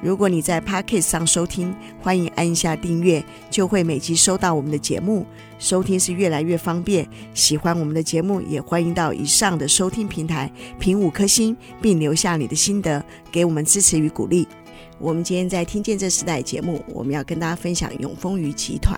如果你在 Podcast 上收听，欢迎按下订阅，就会每集收到我们的节目。收听是越来越方便。喜欢我们的节目，也欢迎到以上的收听平台评五颗星，并留下你的心得，给我们支持与鼓励。我们今天在听见这时代节目，我们要跟大家分享永丰余集团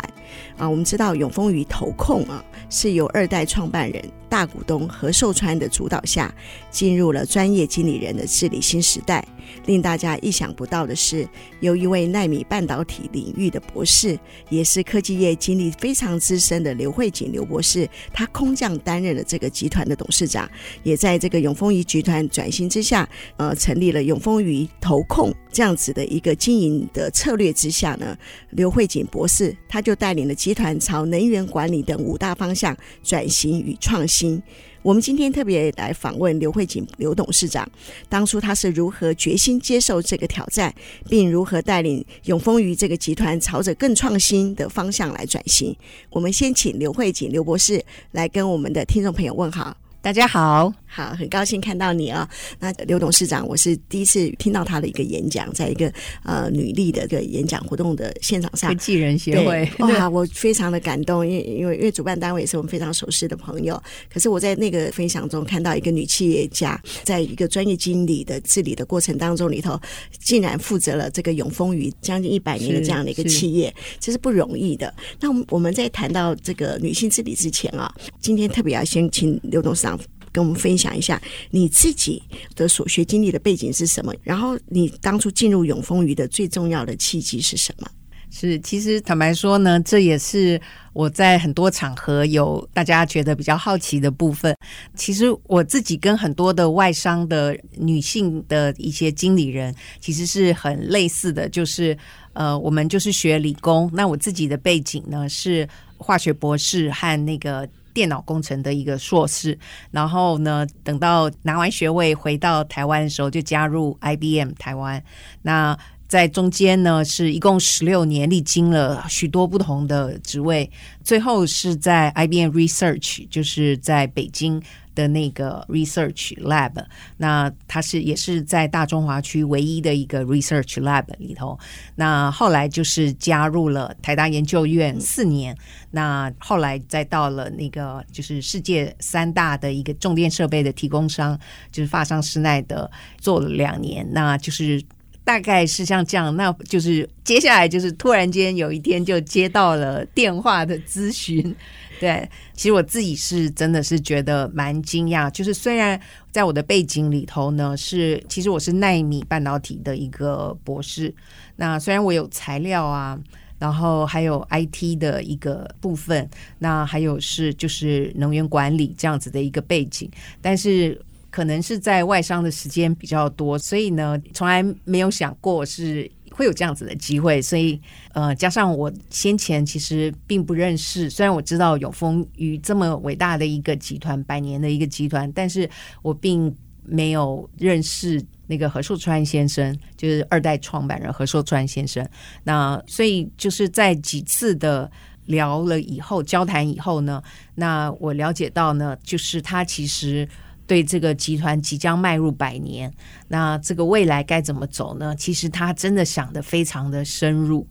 啊。我们知道永丰余投控啊，是由二代创办人。大股东何寿川的主导下，进入了专业经理人的治理新时代。令大家意想不到的是，有一位奈米半导体领域的博士，也是科技业经历非常资深的刘慧锦刘博士，他空降担任了这个集团的董事长，也在这个永丰余集团转型之下，呃，成立了永丰余投控这样子的一个经营的策略之下呢，刘慧锦博士他就带领了集团朝能源管理等五大方向转型与创新。我们今天特别来访问刘慧锦刘董事长，当初他是如何决心接受这个挑战，并如何带领永丰余这个集团朝着更创新的方向来转型。我们先请刘慧锦刘博士来跟我们的听众朋友问好。大家好，好，很高兴看到你啊、哦！那刘董事长，我是第一次听到他的一个演讲，在一个呃女力的一个演讲活动的现场上，科技人协会 哇，我非常的感动，因为因为因为主办单位也是我们非常熟悉的朋友。可是我在那个分享中看到一个女企业家，在一个专业经理的治理的过程当中里头，竟然负责了这个永丰余将近一百年的这样的一个企业，这是不容易的。那我们在谈到这个女性治理之前啊，今天特别要先请刘董事长。跟我们分享一下你自己的所学经历的背景是什么？然后你当初进入永丰余的最重要的契机是什么？是，其实坦白说呢，这也是我在很多场合有大家觉得比较好奇的部分。其实我自己跟很多的外商的女性的一些经理人，其实是很类似的，就是呃，我们就是学理工。那我自己的背景呢是化学博士和那个。电脑工程的一个硕士，然后呢，等到拿完学位回到台湾的时候，就加入 IBM 台湾。那在中间呢，是一共十六年，历经了许多不同的职位，最后是在 IBM Research，就是在北京。的那个 research lab，那它是也是在大中华区唯一的一个 research lab 里头。那后来就是加入了台大研究院四年，那后来再到了那个就是世界三大的一个重电设备的提供商，就是法商施耐德做了两年，那就是大概是像这样，那就是接下来就是突然间有一天就接到了电话的咨询。对，其实我自己是真的是觉得蛮惊讶，就是虽然在我的背景里头呢，是其实我是奈米半导体的一个博士，那虽然我有材料啊，然后还有 IT 的一个部分，那还有是就是能源管理这样子的一个背景，但是可能是在外商的时间比较多，所以呢，从来没有想过是。会有这样子的机会，所以呃，加上我先前其实并不认识，虽然我知道永丰余这么伟大的一个集团，百年的一个集团，但是我并没有认识那个何寿川先生，就是二代创办人何寿川先生。那所以就是在几次的聊了以后，交谈以后呢，那我了解到呢，就是他其实。对这个集团即将迈入百年，那这个未来该怎么走呢？其实他真的想得非常的深入。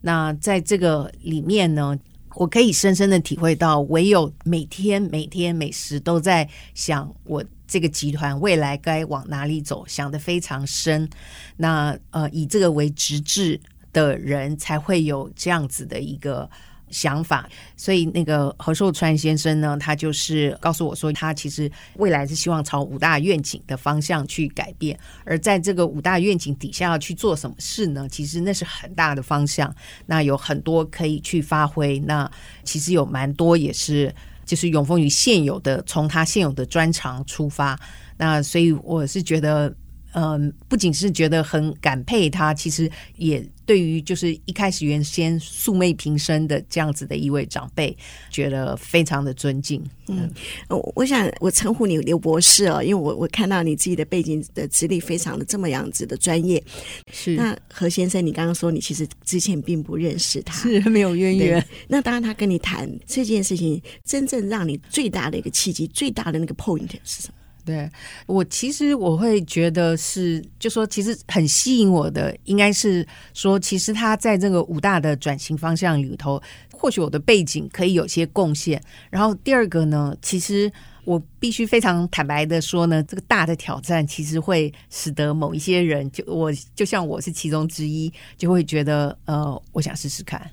那在这个里面呢，我可以深深的体会到，唯有每天每天每时都在想我这个集团未来该往哪里走，想得非常深。那呃，以这个为职志的人才会有这样子的一个。想法，所以那个何寿川先生呢，他就是告诉我说，他其实未来是希望朝五大愿景的方向去改变，而在这个五大愿景底下要去做什么事呢？其实那是很大的方向，那有很多可以去发挥。那其实有蛮多也是，就是永丰于现有的，从他现有的专长出发。那所以我是觉得。嗯，不仅是觉得很感佩他，其实也对于就是一开始原先素昧平生的这样子的一位长辈，觉得非常的尊敬。嗯，我我想我称呼你刘博士哦，因为我我看到你自己的背景的资历非常的这么样子的专业。是。那何先生，你刚刚说你其实之前并不认识他，是没有渊源。那当然，他跟你谈这件事情，真正让你最大的一个契机，最大的那个 point 是什么？对，我其实我会觉得是，就说其实很吸引我的，应该是说，其实他在这个五大的转型方向里头，或许我的背景可以有些贡献。然后第二个呢，其实我必须非常坦白的说呢，这个大的挑战其实会使得某一些人，就我就像我是其中之一，就会觉得呃，我想试试看，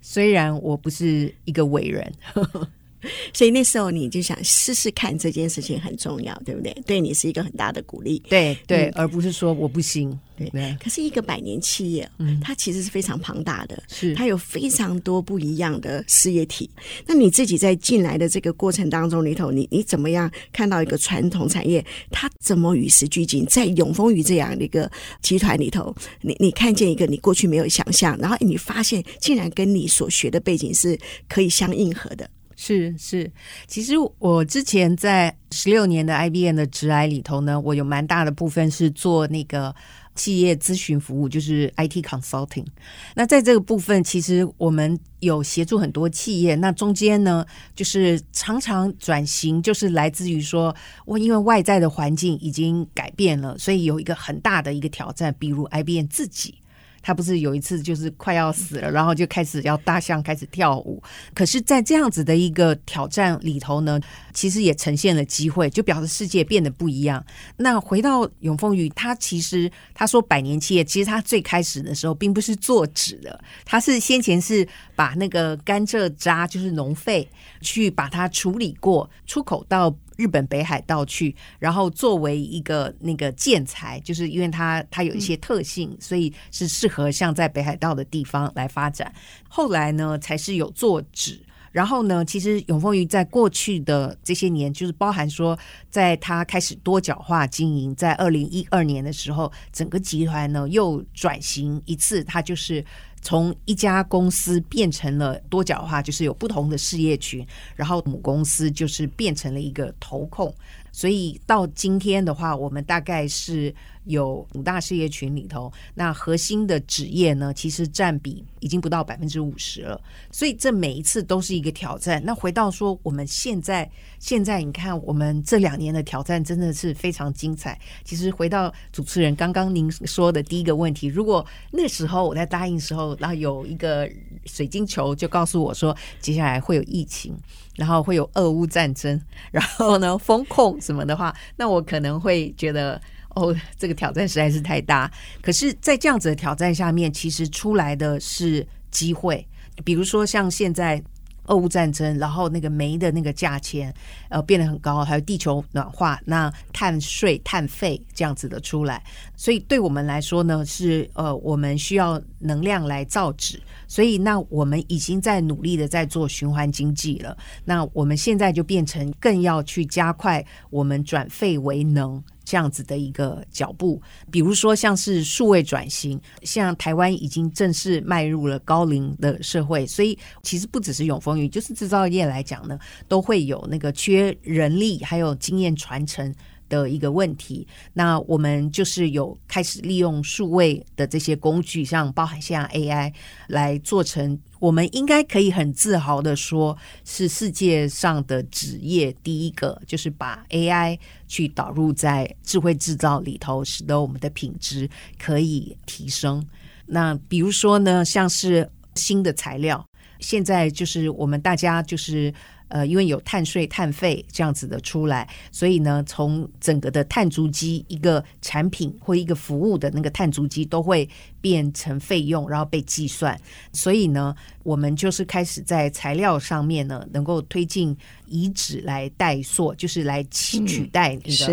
虽然我不是一个伟人。所以那时候你就想试试看这件事情很重要，对不对？对你是一个很大的鼓励，对对、嗯，而不是说我不行，对对。可是一个百年企业，嗯，它其实是非常庞大的，是它有非常多不一样的事业体。那你自己在进来的这个过程当中里头，你你怎么样看到一个传统产业，它怎么与时俱进？在永丰余这样的一个集团里头，你你看见一个你过去没有想象，然后你发现竟然跟你所学的背景是可以相应合的。是是，其实我之前在十六年的 IBM 的职涯里头呢，我有蛮大的部分是做那个企业咨询服务，就是 IT consulting。那在这个部分，其实我们有协助很多企业。那中间呢，就是常常转型，就是来自于说，我因为外在的环境已经改变了，所以有一个很大的一个挑战，比如 IBM 自己。他不是有一次就是快要死了，然后就开始要大象开始跳舞。可是，在这样子的一个挑战里头呢，其实也呈现了机会，就表示世界变得不一样。那回到永丰宇，他其实他说百年企业，其实他最开始的时候并不是做纸的，他是先前是把那个甘蔗渣，就是农废，去把它处理过，出口到。日本北海道去，然后作为一个那个建材，就是因为它它有一些特性，所以是适合像在北海道的地方来发展。后来呢，才是有做纸。然后呢，其实永丰余在过去的这些年，就是包含说，在它开始多角化经营，在二零一二年的时候，整个集团呢又转型一次，它就是。从一家公司变成了多角化，就是有不同的事业群，然后母公司就是变成了一个投控。所以到今天的话，我们大概是有五大事业群里头，那核心的纸业呢，其实占比已经不到百分之五十了。所以这每一次都是一个挑战。那回到说，我们现在现在你看，我们这两年的挑战真的是非常精彩。其实回到主持人刚刚您说的第一个问题，如果那时候我在答应的时候，然后有一个水晶球就告诉我说，接下来会有疫情。然后会有俄乌战争，然后呢，风控什么的话，那我可能会觉得哦，这个挑战实在是太大。可是，在这样子的挑战下面，其实出来的是机会。比如说像现在俄乌战争，然后那个煤的那个价钱呃变得很高，还有地球暖化，那碳税、碳费这样子的出来，所以对我们来说呢，是呃我们需要能量来造纸。所以，那我们已经在努力的在做循环经济了。那我们现在就变成更要去加快我们转废为能这样子的一个脚步。比如说，像是数位转型，像台湾已经正式迈入了高龄的社会，所以其实不只是永丰余，就是制造业来讲呢，都会有那个缺人力，还有经验传承。的一个问题，那我们就是有开始利用数位的这些工具，像包含像 AI 来做成，我们应该可以很自豪的说，是世界上的纸业第一个，就是把 AI 去导入在智慧制造里头，使得我们的品质可以提升。那比如说呢，像是新的材料，现在就是我们大家就是。呃，因为有碳税、碳费这样子的出来，所以呢，从整个的碳足迹一个产品或一个服务的那个碳足迹都会变成费用，然后被计算。所以呢，我们就是开始在材料上面呢，能够推进以纸来代塑，就是来取代那个、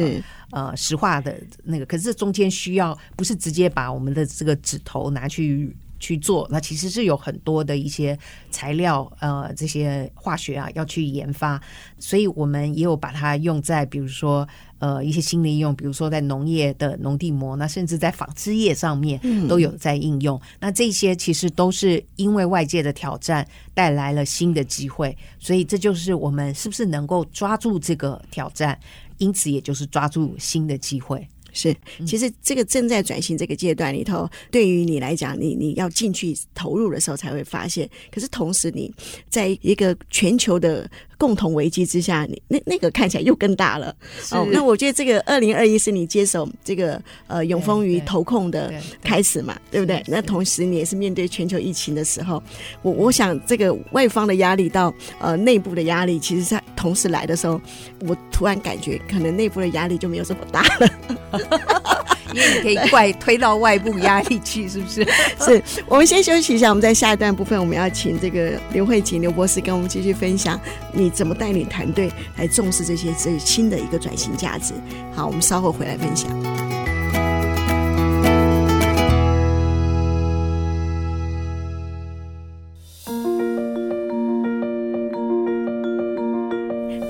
嗯、呃石化的那个。可是这中间需要不是直接把我们的这个纸头拿去。去做，那其实是有很多的一些材料，呃，这些化学啊要去研发，所以我们也有把它用在，比如说，呃，一些新的应用，比如说在农业的农地膜，那甚至在纺织业上面都有在应用。嗯、那这些其实都是因为外界的挑战带来了新的机会，所以这就是我们是不是能够抓住这个挑战，因此也就是抓住新的机会。是，其实这个正在转型这个阶段里头，对于你来讲，你你要进去投入的时候才会发现。可是同时，你在一个全球的共同危机之下，你那那个看起来又更大了。哦，那我觉得这个二零二一是你接手这个呃永丰余投控的开始嘛，对不对？那同时你也是面对全球疫情的时候，我我想这个外方的压力到呃内部的压力，其实在同时来的时候，我突然感觉可能内部的压力就没有这么大了。你可以怪推到外部压力去，是不是？是我们先休息一下，我们在下一段部分，我们要请这个刘慧琴刘博士跟我们继续分享，你怎么带领团队来重视这些这新的一个转型价值。好，我们稍后回来分享。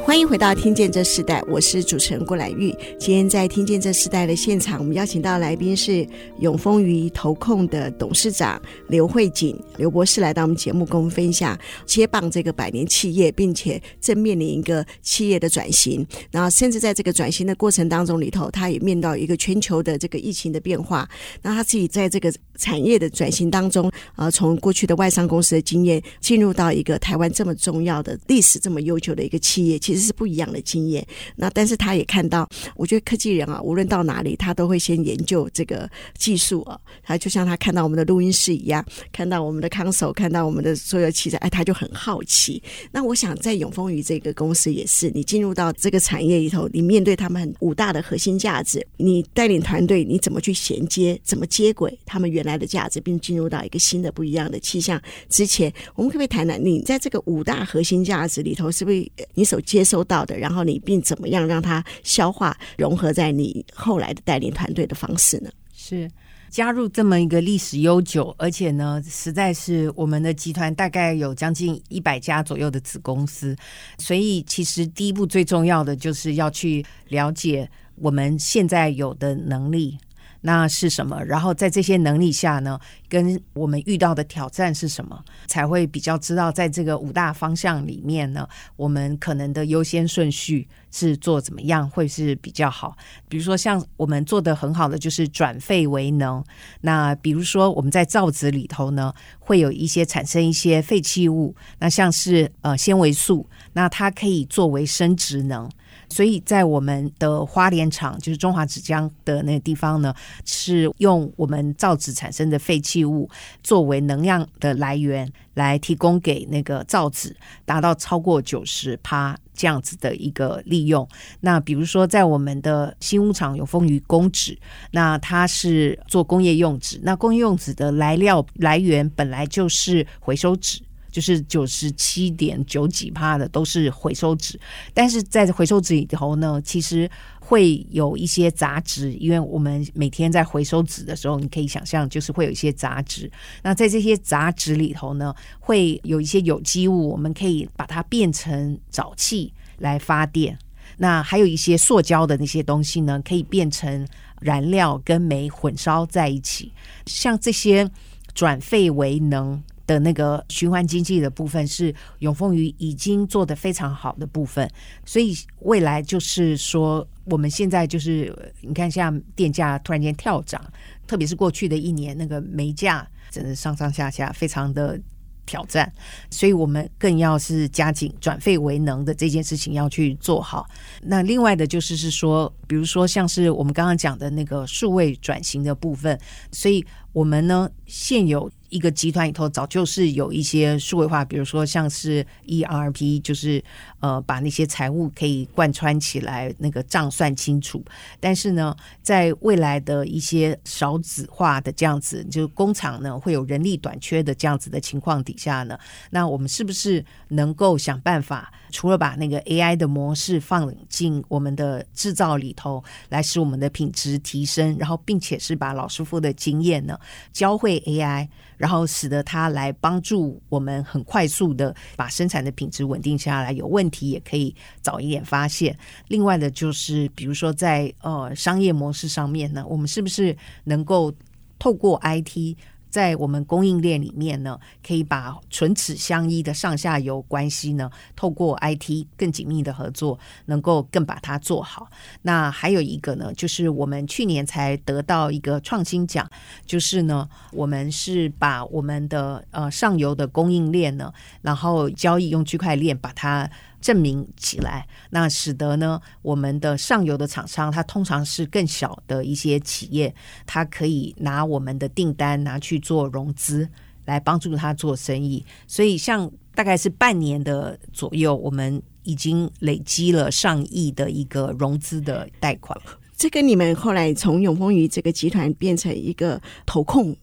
欢迎回到《听见这时代》，我是主持人郭兰玉。今天在《听见这时代》的现场，我们邀请到来宾是永丰余投控的董事长刘慧锦刘博士来到我们节目，跟我们分享接棒这个百年企业，并且正面临一个企业的转型。然后，甚至在这个转型的过程当中里头，他也面到一个全球的这个疫情的变化。那他自己在这个产业的转型当中，呃，从过去的外商公司的经验，进入到一个台湾这么重要的历史这么悠久的一个企业，其实。是不一样的经验，那但是他也看到，我觉得科技人啊，无论到哪里，他都会先研究这个技术啊。他就像他看到我们的录音室一样，看到我们的康手看到我们的所有器材，哎，他就很好奇。那我想在永丰鱼这个公司也是，你进入到这个产业里头，你面对他们五大的核心价值，你带领团队，你怎么去衔接，怎么接轨他们原来的价值，并进入到一个新的不一样的气象之前，我们可不可以谈谈你在这个五大核心价值里头，是不是你所接？收到的，然后你并怎么样让它消化融合在你后来的带领团队的方式呢？是加入这么一个历史悠久，而且呢，实在是我们的集团大概有将近一百家左右的子公司，所以其实第一步最重要的就是要去了解我们现在有的能力。那是什么？然后在这些能力下呢，跟我们遇到的挑战是什么，才会比较知道在这个五大方向里面呢，我们可能的优先顺序是做怎么样会是比较好。比如说，像我们做的很好的就是转废为能。那比如说我们在造纸里头呢，会有一些产生一些废弃物，那像是呃纤维素，那它可以作为生殖能。所以在我们的花莲厂，就是中华纸浆的那个地方呢，是用我们造纸产生的废弃物作为能量的来源，来提供给那个造纸，达到超过九十趴这样子的一个利用。那比如说，在我们的新屋厂有丰余工纸，那它是做工业用纸，那工业用纸的来料来源本来就是回收纸。就是九十七点九几帕的都是回收纸，但是在回收纸里头呢，其实会有一些杂质，因为我们每天在回收纸的时候，你可以想象，就是会有一些杂质。那在这些杂质里头呢，会有一些有机物，我们可以把它变成沼气来发电。那还有一些塑胶的那些东西呢，可以变成燃料跟煤混烧在一起。像这些转废为能。的那个循环经济的部分是永丰余已经做得非常好的部分，所以未来就是说，我们现在就是你看，像电价突然间跳涨，特别是过去的一年，那个煤价真的上上下下非常的挑战，所以我们更要是加紧转废为能的这件事情要去做好。那另外的就是是说，比如说像是我们刚刚讲的那个数位转型的部分，所以我们呢现有。一个集团里头早就是有一些数位化，比如说像是 ERP，就是呃把那些财务可以贯穿起来，那个账算清楚。但是呢，在未来的一些少子化的这样子，就工厂呢会有人力短缺的这样子的情况底下呢，那我们是不是能够想办法，除了把那个 AI 的模式放进我们的制造里头，来使我们的品质提升，然后并且是把老师傅的经验呢教会 AI，然后使得它来帮助我们很快速的把生产的品质稳定下来，有问问题也可以早一点发现。另外的就是，比如说在呃商业模式上面呢，我们是不是能够透过 IT？在我们供应链里面呢，可以把唇齿相依的上下游关系呢，透过 IT 更紧密的合作，能够更把它做好。那还有一个呢，就是我们去年才得到一个创新奖，就是呢，我们是把我们的呃上游的供应链呢，然后交易用区块链把它。证明起来，那使得呢，我们的上游的厂商，它通常是更小的一些企业，它可以拿我们的订单拿去做融资，来帮助他做生意。所以，像大概是半年的左右，我们已经累积了上亿的一个融资的贷款。这跟你们后来从永丰余这个集团变成一个投控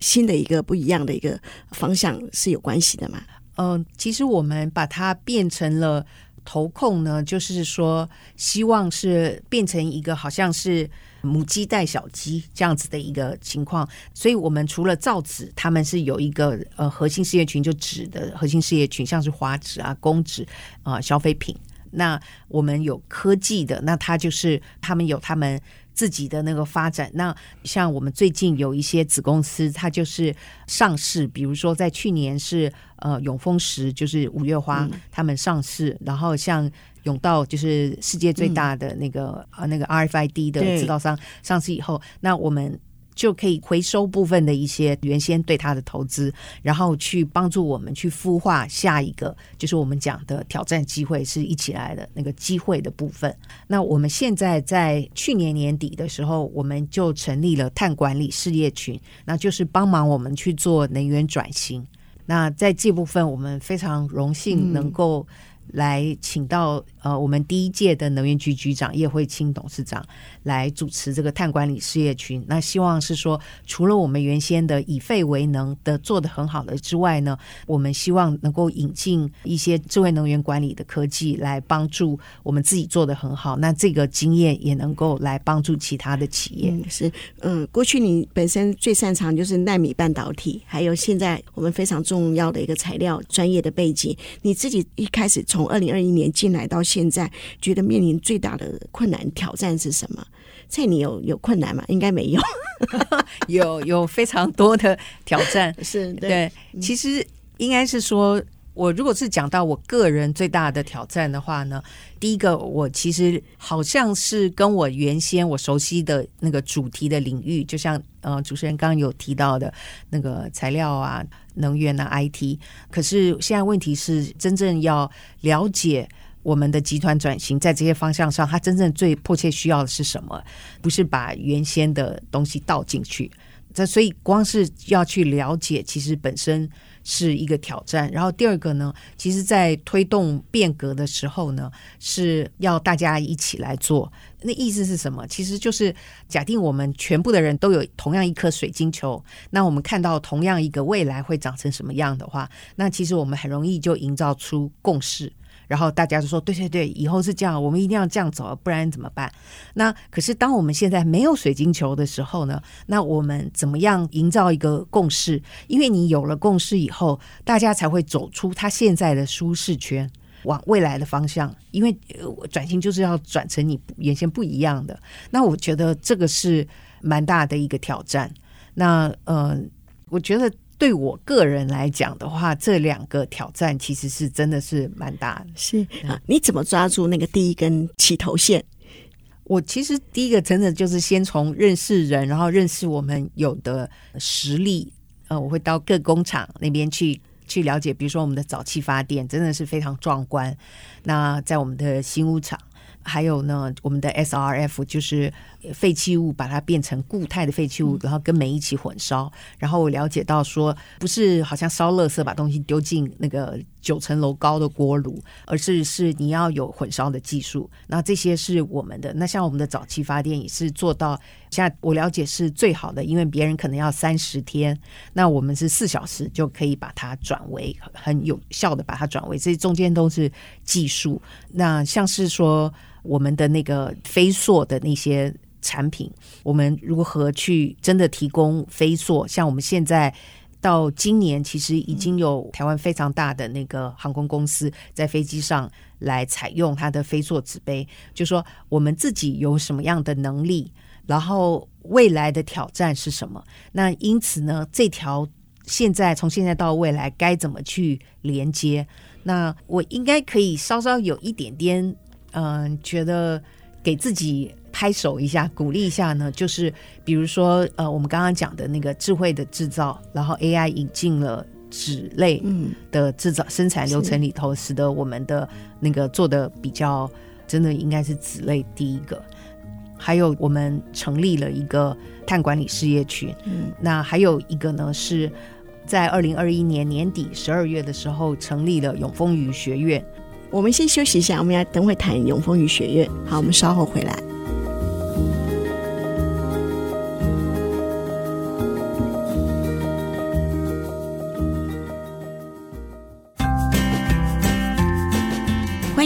新的一个不一样的一个方向是有关系的吗？嗯、其实我们把它变成了投控呢，就是说希望是变成一个好像是母鸡带小鸡这样子的一个情况。所以，我们除了造纸，他们是有一个呃核心事业群，就纸的核心事业群，像是花纸啊、公纸啊、消费品。那我们有科技的，那它就是他们有他们。自己的那个发展，那像我们最近有一些子公司，它就是上市，比如说在去年是呃永丰时，就是五月花他们上市，嗯、然后像永道就是世界最大的那个、嗯、呃那个 RFID 的制造商上市以后，那我们。就可以回收部分的一些原先对它的投资，然后去帮助我们去孵化下一个，就是我们讲的挑战机会是一起来的那个机会的部分。那我们现在在去年年底的时候，我们就成立了碳管理事业群，那就是帮忙我们去做能源转型。那在这部分，我们非常荣幸能够。来请到呃，我们第一届的能源局局长叶慧清董事长来主持这个碳管理事业群。那希望是说，除了我们原先的以废为能的做得很好的之外呢，我们希望能够引进一些智慧能源管理的科技来帮助我们自己做得很好。那这个经验也能够来帮助其他的企业。是，嗯，过去你本身最擅长就是纳米半导体，还有现在我们非常重要的一个材料专业的背景。你自己一开始从二零二一年进来到现在，觉得面临最大的困难挑战是什么？在你有有困难吗？应该没有，有有非常多的挑战。是对，对，其实应该是说，我如果是讲到我个人最大的挑战的话呢，第一个，我其实好像是跟我原先我熟悉的那个主题的领域，就像呃主持人刚刚有提到的那个材料啊。能源啊，IT，可是现在问题是，真正要了解我们的集团转型，在这些方向上，它真正最迫切需要的是什么？不是把原先的东西倒进去。这所以光是要去了解，其实本身是一个挑战。然后第二个呢，其实在推动变革的时候呢，是要大家一起来做。那意思是什么？其实就是假定我们全部的人都有同样一颗水晶球，那我们看到同样一个未来会长成什么样的话，那其实我们很容易就营造出共识。然后大家就说：“对对对，以后是这样，我们一定要这样走，不然怎么办？”那可是当我们现在没有水晶球的时候呢？那我们怎么样营造一个共识？因为你有了共识以后，大家才会走出他现在的舒适圈，往未来的方向。因为转型就是要转成你原先不一样的。那我觉得这个是蛮大的一个挑战。那呃，我觉得。对我个人来讲的话，这两个挑战其实是真的是蛮大的。是啊，你怎么抓住那个第一根起头线？我其实第一个真的就是先从认识人，然后认识我们有的实力。呃，我会到各工厂那边去去了解，比如说我们的早期发电真的是非常壮观。那在我们的新屋厂。还有呢，我们的 SRF 就是废弃物，把它变成固态的废弃物，然后跟煤一起混烧。然后我了解到说，不是好像烧垃圾把东西丢进那个九层楼高的锅炉，而是是你要有混烧的技术。那这些是我们的。那像我们的早期发电也是做到，现在我了解是最好的，因为别人可能要三十天，那我们是四小时就可以把它转为很有效的把它转为。这中间都是技术。那像是说我们的那个飞硕的那些产品，我们如何去真的提供飞硕？像我们现在。到今年，其实已经有台湾非常大的那个航空公司在飞机上来采用它的飞座纸杯。就说我们自己有什么样的能力，然后未来的挑战是什么？那因此呢，这条现在从现在到未来该怎么去连接？那我应该可以稍稍有一点点，嗯、呃，觉得给自己。拍手一下，鼓励一下呢，就是比如说，呃，我们刚刚讲的那个智慧的制造，然后 AI 引进了纸类的制造生产流程里头，使得我们的那个做的比较真的应该是纸类第一个。还有我们成立了一个碳管理事业群，嗯，那还有一个呢是在二零二一年年底十二月的时候成立了永丰余学院。我们先休息一下，我们要等会谈永丰雨学院。好，我们稍后回来。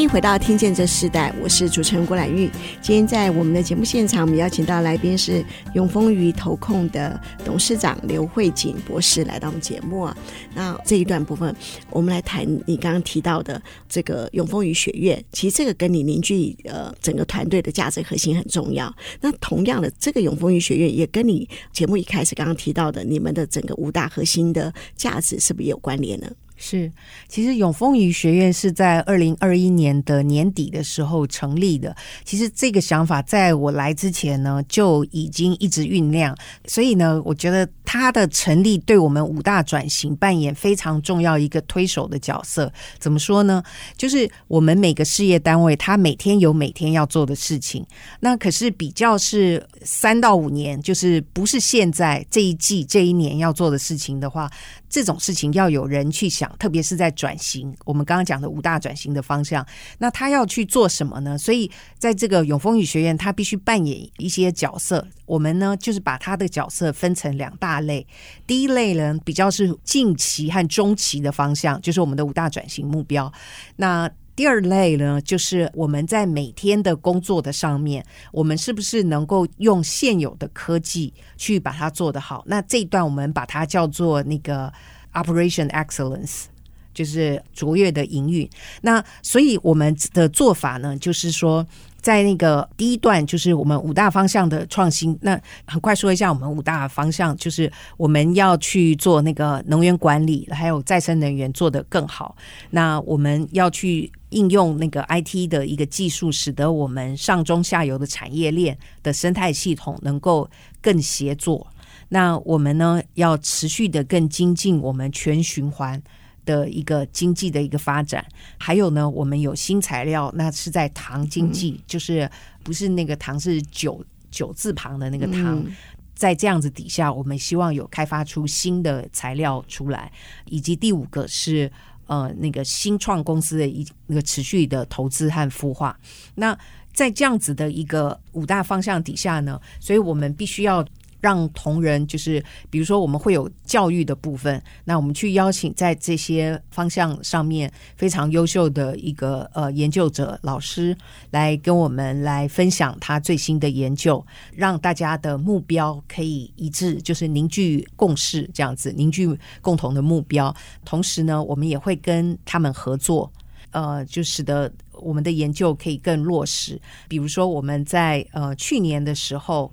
回到《听见这世代》，我是主持人郭兰玉。今天在我们的节目现场，我们邀请到来宾是永丰余投控的董事长刘慧锦博士来到我们节目啊。那这一段部分，我们来谈你刚刚提到的这个永丰余学院。其实这个跟你凝聚呃整个团队的价值核心很重要。那同样的，这个永丰余学院也跟你节目一开始刚刚提到的你们的整个五大核心的价值是不是有关联呢？是，其实永丰余学院是在二零二一年的年底的时候成立的。其实这个想法在我来之前呢，就已经一直酝酿。所以呢，我觉得它的成立对我们五大转型扮演非常重要一个推手的角色。怎么说呢？就是我们每个事业单位，它每天有每天要做的事情。那可是比较是三到五年，就是不是现在这一季这一年要做的事情的话。这种事情要有人去想，特别是在转型。我们刚刚讲的五大转型的方向，那他要去做什么呢？所以，在这个永丰宇学院，他必须扮演一些角色。我们呢，就是把他的角色分成两大类。第一类呢，比较是近期和中期的方向，就是我们的五大转型目标。那第二类呢，就是我们在每天的工作的上面，我们是不是能够用现有的科技去把它做得好？那这一段我们把它叫做那个 Operation Excellence，就是卓越的营运。那所以我们的做法呢，就是说。在那个第一段，就是我们五大方向的创新。那很快说一下，我们五大方向就是我们要去做那个能源管理，还有再生能源做得更好。那我们要去应用那个 IT 的一个技术，使得我们上中下游的产业链的生态系统能够更协作。那我们呢，要持续的更精进我们全循环。的一个经济的一个发展，还有呢，我们有新材料，那是在糖经济，嗯、就是不是那个糖是九九字旁的那个糖，嗯、在这样子底下，我们希望有开发出新的材料出来，以及第五个是呃那个新创公司的一那个持续的投资和孵化。那在这样子的一个五大方向底下呢，所以我们必须要。让同仁就是，比如说我们会有教育的部分，那我们去邀请在这些方向上面非常优秀的一个呃研究者老师来跟我们来分享他最新的研究，让大家的目标可以一致，就是凝聚共识这样子，凝聚共同的目标。同时呢，我们也会跟他们合作，呃，就使得我们的研究可以更落实。比如说我们在呃去年的时候。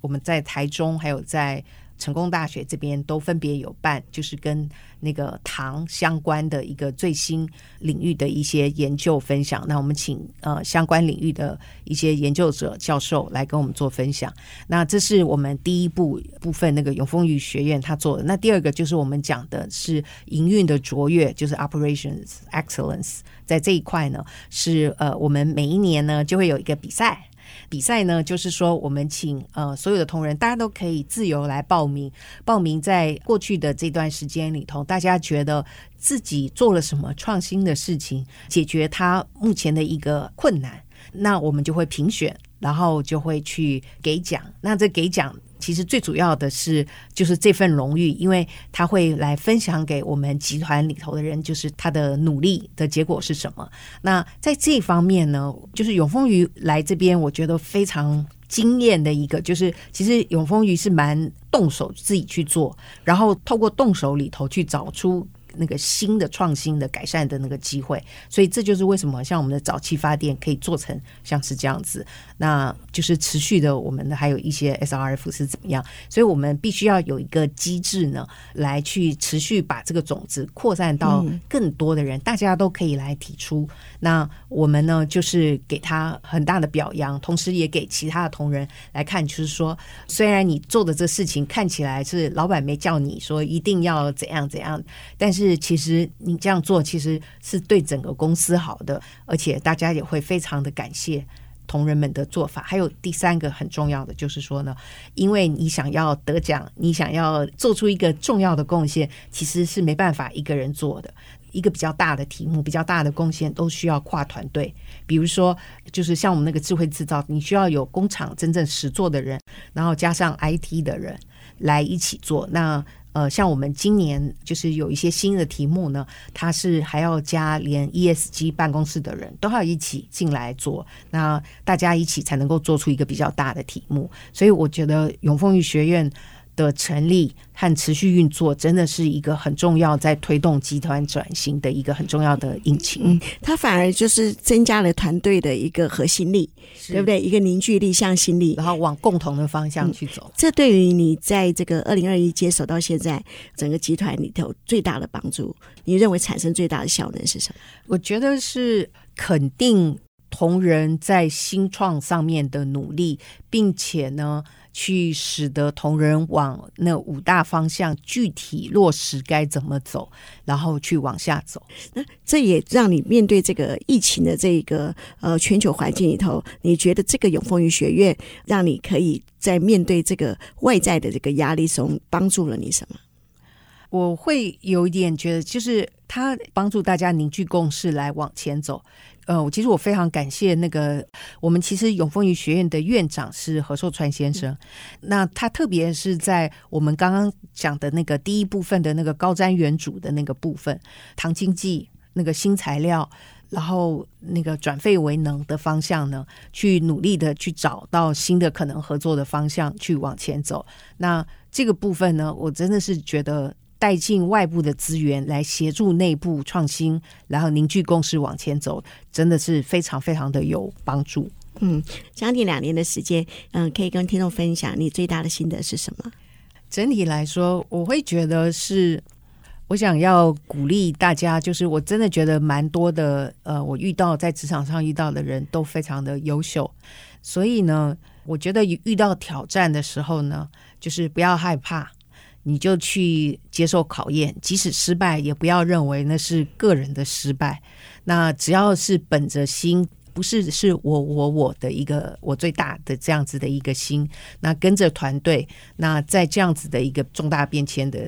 我们在台中，还有在成功大学这边都分别有办，就是跟那个糖相关的一个最新领域的一些研究分享。那我们请呃相关领域的一些研究者、教授来跟我们做分享。那这是我们第一步部分，那个永丰宇学院他做的。那第二个就是我们讲的是营运的卓越，就是 Operations Excellence。在这一块呢，是呃我们每一年呢就会有一个比赛。比赛呢，就是说我们请呃所有的同仁，大家都可以自由来报名。报名在过去的这段时间里头，大家觉得自己做了什么创新的事情，解决他目前的一个困难，那我们就会评选，然后就会去给奖。那这给奖。其实最主要的是，就是这份荣誉，因为他会来分享给我们集团里头的人，就是他的努力的结果是什么。那在这方面呢，就是永丰鱼来这边，我觉得非常惊艳的一个，就是其实永丰鱼是蛮动手自己去做，然后透过动手里头去找出。那个新的创新的改善的那个机会，所以这就是为什么像我们的早期发电可以做成像是这样子，那就是持续的我们的还有一些 SRF 是怎么样，所以我们必须要有一个机制呢，来去持续把这个种子扩散到更多的人，大家都可以来提出。那我们呢，就是给他很大的表扬，同时也给其他的同仁来看，就是说，虽然你做的这事情看起来是老板没叫你说一定要怎样怎样，但是。是，其实你这样做其实是对整个公司好的，而且大家也会非常的感谢同仁们的做法。还有第三个很重要的就是说呢，因为你想要得奖，你想要做出一个重要的贡献，其实是没办法一个人做的。一个比较大的题目，比较大的贡献都需要跨团队。比如说，就是像我们那个智慧制造，你需要有工厂真正实做的人，然后加上 IT 的人来一起做。那呃，像我们今年就是有一些新的题目呢，它是还要加连 ESG 办公室的人都要一起进来做，那大家一起才能够做出一个比较大的题目。所以我觉得永丰育学院的成立和持续运作，真的是一个很重要，在推动集团转型的一个很重要的引擎。嗯，它反而就是增加了团队的一个核心力，对不对？一个凝聚力、向心力，然后往共同的方向去走。嗯，这对于你在这个二零二一接手到现在，整个集团里头最大的帮助，你认为产生最大的效能是什么？我觉得是肯定同仁在新创上面的努力，并且呢，去使得同仁往那五大方向具体落实该怎么走，然后去往下走。那这也让你面对这个疫情的这个呃全球环境里头，你觉得这个永丰云学院让你可以在面对这个外在的这个压力中，帮助了你什么？我会有一点觉得，就是他帮助大家凝聚共识来往前走。呃，其实我非常感谢那个我们其实永丰余学院的院长是何寿川先生。那他特别是在我们刚刚讲的那个第一部分的那个高瞻远瞩的那个部分，糖经济那个新材料，然后那个转废为能的方向呢，去努力的去找到新的可能合作的方向去往前走。那这个部分呢，我真的是觉得。带进外部的资源来协助内部创新，然后凝聚共识往前走，真的是非常非常的有帮助。嗯，将近两年的时间，嗯，可以跟听众分享你最大的心得是什么？整体来说，我会觉得是，我想要鼓励大家，就是我真的觉得蛮多的，呃，我遇到在职场上遇到的人都非常的优秀，所以呢，我觉得遇到挑战的时候呢，就是不要害怕。你就去接受考验，即使失败，也不要认为那是个人的失败。那只要是本着心，不是是我我我的一个我最大的这样子的一个心，那跟着团队，那在这样子的一个重大变迁的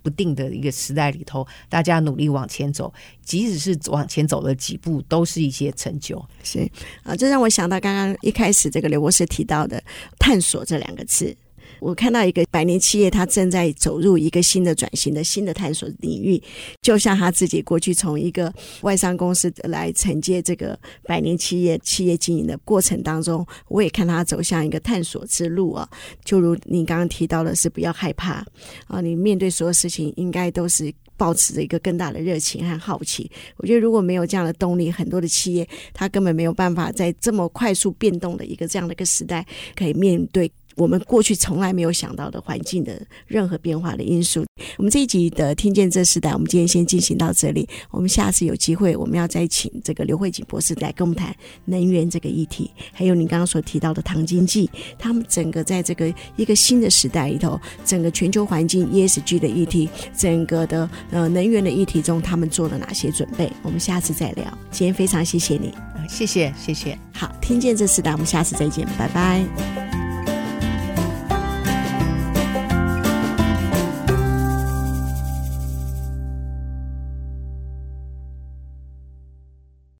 不定的一个时代里头，大家努力往前走，即使是往前走了几步，都是一些成就。是啊，这让我想到刚刚一开始这个刘博士提到的“探索”这两个字。我看到一个百年企业，它正在走入一个新的转型的新的探索领域，就像他自己过去从一个外商公司来承接这个百年企业企业经营的过程当中，我也看他走向一个探索之路啊。就如你刚刚提到的是，不要害怕啊，你面对所有事情应该都是。保持着一个更大的热情和好奇，我觉得如果没有这样的动力，很多的企业它根本没有办法在这么快速变动的一个这样的一个时代，可以面对我们过去从来没有想到的环境的任何变化的因素。我们这一集的听见这时代，我们今天先进行到这里。我们下次有机会，我们要再请这个刘慧锦博士来跟我们谈能源这个议题，还有您刚刚所提到的糖经济，他们整个在这个一个新的时代里头，整个全球环境 ESG 的议题，整个的呃能源的议题中，他们做了哪些准备？我们下次再聊。今天非常谢谢你，谢谢谢谢。好，听见这时代，我们下次再见，拜拜。